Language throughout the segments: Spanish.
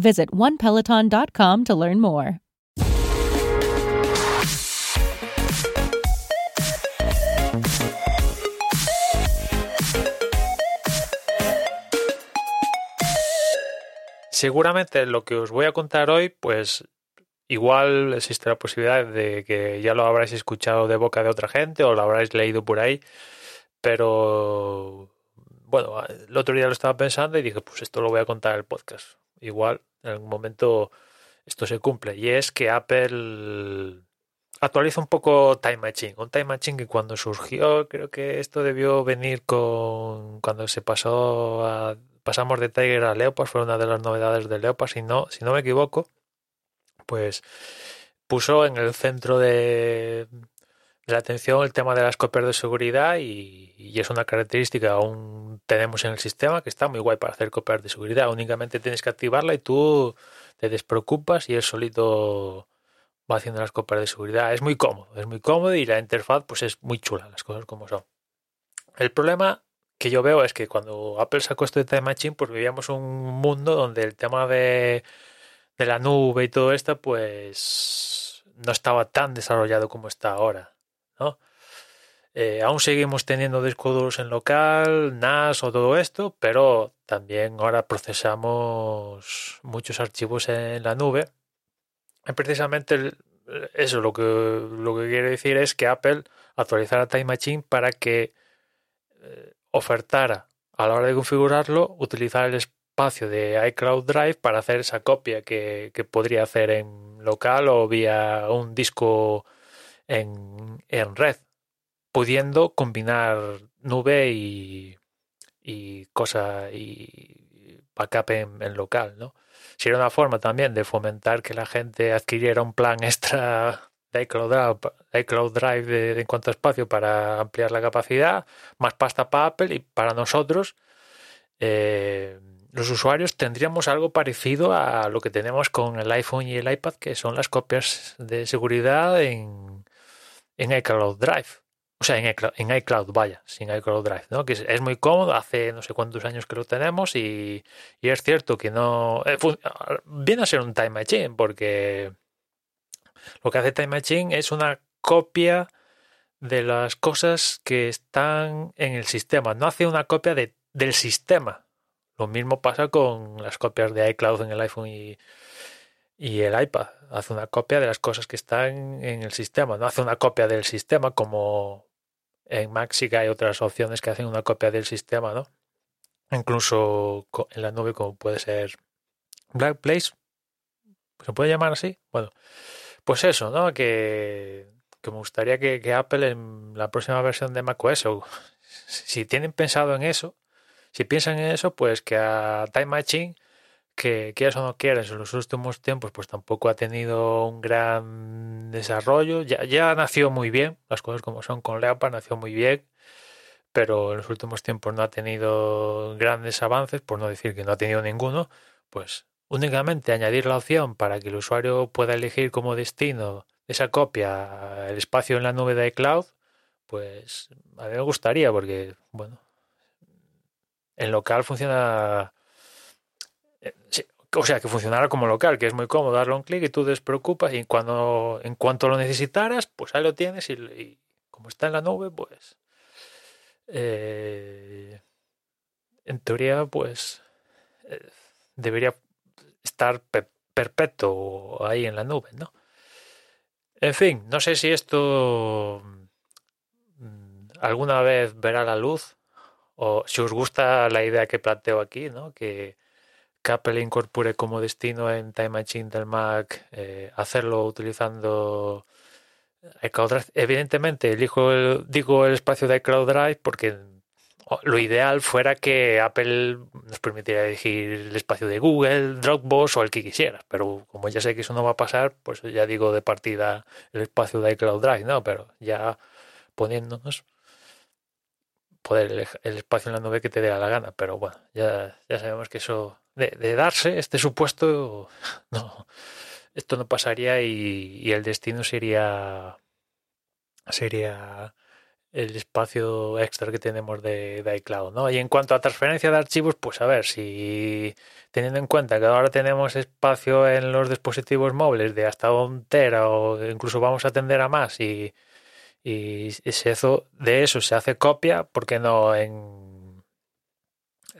Visit onepeloton.com to learn more. Seguramente lo que os voy a contar hoy, pues igual existe la posibilidad de que ya lo habráis escuchado de boca de otra gente o lo habráis leído por ahí, pero bueno, el otro día lo estaba pensando y dije, pues esto lo voy a contar en el podcast. Igual en algún momento esto se cumple y es que Apple actualiza un poco Time Machine, un Time Machine que cuando surgió creo que esto debió venir con cuando se pasó a pasamos de Tiger a Leopard, fue una de las novedades de Leopard, si no, si no me equivoco, pues puso en el centro de, la atención el tema de las copias de seguridad y, es una característica aún tenemos en el sistema que está muy guay para hacer copias de seguridad. Únicamente tienes que activarla y tú te despreocupas y él solito va haciendo las copias de seguridad. Es muy cómodo, es muy cómodo y la interfaz pues es muy chula, las cosas como son. El problema que yo veo es que cuando Apple sacó esto de Time Machine, pues vivíamos un mundo donde el tema de, de la nube y todo esto, pues no estaba tan desarrollado como está ahora, ¿no? Eh, aún seguimos teniendo discos duros en local, NAS o todo esto, pero también ahora procesamos muchos archivos en la nube. Y precisamente eso lo que, lo que quiere decir es que Apple actualizará Time Machine para que eh, ofertara a la hora de configurarlo utilizar el espacio de iCloud Drive para hacer esa copia que, podría hacer en local o vía un disco en, en red, pudiendo combinar nube y, y cosa y backup en, local, ¿no? Sería una forma también de fomentar que la gente adquiriera un plan extra de iCloud Drive, en cuanto a espacio para ampliar la capacidad, más pasta para Apple y para nosotros, eh, los usuarios tendríamos algo parecido a lo que tenemos con el iPhone y el iPad, que son las copias de seguridad en, en iCloud Drive. O sea, en iCloud, vaya, sin iCloud Drive, ¿no? Que es, muy cómodo, hace no sé cuántos años que lo tenemos y, es cierto que no... Eh, viene a ser un time machine porque lo que hace Time Machine es una copia de las cosas que están en el sistema. No hace una copia de, del sistema. Lo mismo pasa con las copias de iCloud en el iPhone y, y el iPad. Hace una copia de las cosas que están en el sistema. No hace una copia del sistema como en que hay otras opciones que hacen una copia del sistema, ¿no? Incluso en la nube como puede ser Blackplace. ¿Se puede llamar así? Bueno, pues eso, ¿no? Que, me gustaría que, Apple en la próxima versión de macOS, o si tienen pensado en eso, si piensan en eso, pues que a Time Machine, que quieras o no quieras, en los últimos tiempos, pues tampoco ha tenido un gran desarrollo. Ya, ya nació muy bien, las cosas como son con Leopard, nació muy bien, pero en los últimos tiempos no ha tenido grandes avances, por no decir que no ha tenido ninguno, pues Únicamente añadir la opción para que el usuario pueda elegir como destino esa copia el espacio en la nube de iCloud, pues a mí me gustaría porque, bueno, en local funciona... Eh, o sea, que funcionara como local, que es muy cómodo darle un clic y tú despreocupas y cuando, en cuanto lo necesitaras, pues ahí lo tienes y, como está en la nube, pues... Eh, en teoría, pues... Eh, debería estar perpetuo ahí en la nube, ¿no? En fin, no sé si esto mm, alguna vez verá la luz o si os gusta la idea que planteo aquí, ¿no? Que, Apple incorpore como destino en Time Machine del Mac eh, hacerlo utilizando iCloud Drive. Evidentemente, elijo el, digo el espacio de iCloud Drive porque lo ideal fuera que Apple nos permitiera elegir el espacio de Google, Dropbox o el que quisieras, pero como ya sé que eso no va a pasar, pues ya digo de partida el espacio de iCloud Drive, ¿no? Pero ya poniéndonos poder el, espacio en la nube que te dé la gana, pero bueno, ya, ya sabemos que eso de, de darse este supuesto no esto no pasaría y, el destino sería sería el espacio extra que tenemos de, iCloud, ¿no? Y en cuanto a transferencia de archivos, pues a ver, si teniendo en cuenta que ahora tenemos espacio en los dispositivos móviles de hasta un tera o incluso vamos a tender a más y, y se de eso se hace copia, ¿por qué no en,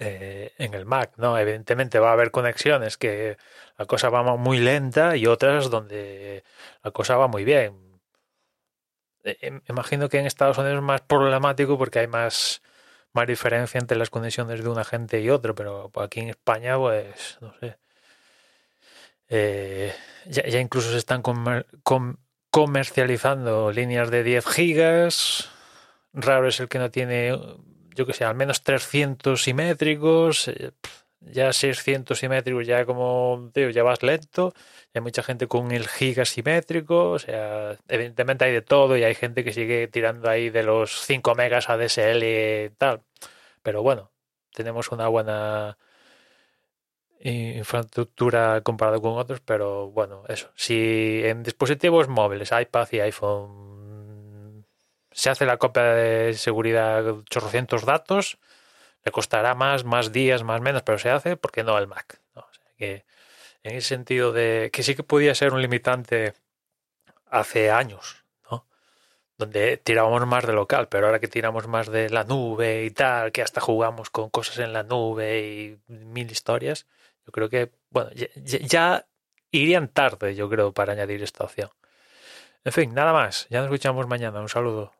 eh, en el Mac? ¿no? Evidentemente va a haber conexiones que la cosa va muy lenta y otras donde la cosa va muy bien eh, imagino que en Estados Unidos es más problemático porque hay más, más diferencia entre las condiciones de un agente y otro, pero aquí en España, pues, no sé. Eh, ya, incluso se están comercializando líneas de 10 gigas. Raro es el que no tiene, yo que sé, al menos 300 simétricos. Eh, ya 600 simétricos ya como tío, ya vas lento hay mucha gente con el giga simétrico o sea evidentemente hay de todo y hay gente que sigue tirando ahí de los 5 megas ADSL y tal pero bueno tenemos una buena infraestructura comparado con otros pero bueno eso si en dispositivos móviles iPad y iPhone se hace la copia de seguridad 800 datos le costará más, más días, más menos, pero se hace porque no el Mac. Que en ese sentido de que sí que podía ser un limitante hace años, ¿no? Donde tirábamos más de local, pero ahora que tiramos más de la nube y tal, que hasta jugamos con cosas en la nube y mil historias, yo creo que, bueno, ya, ya irían tarde, yo creo, para añadir esta opción. En fin, nada más. Ya nos escuchamos mañana. Un saludo.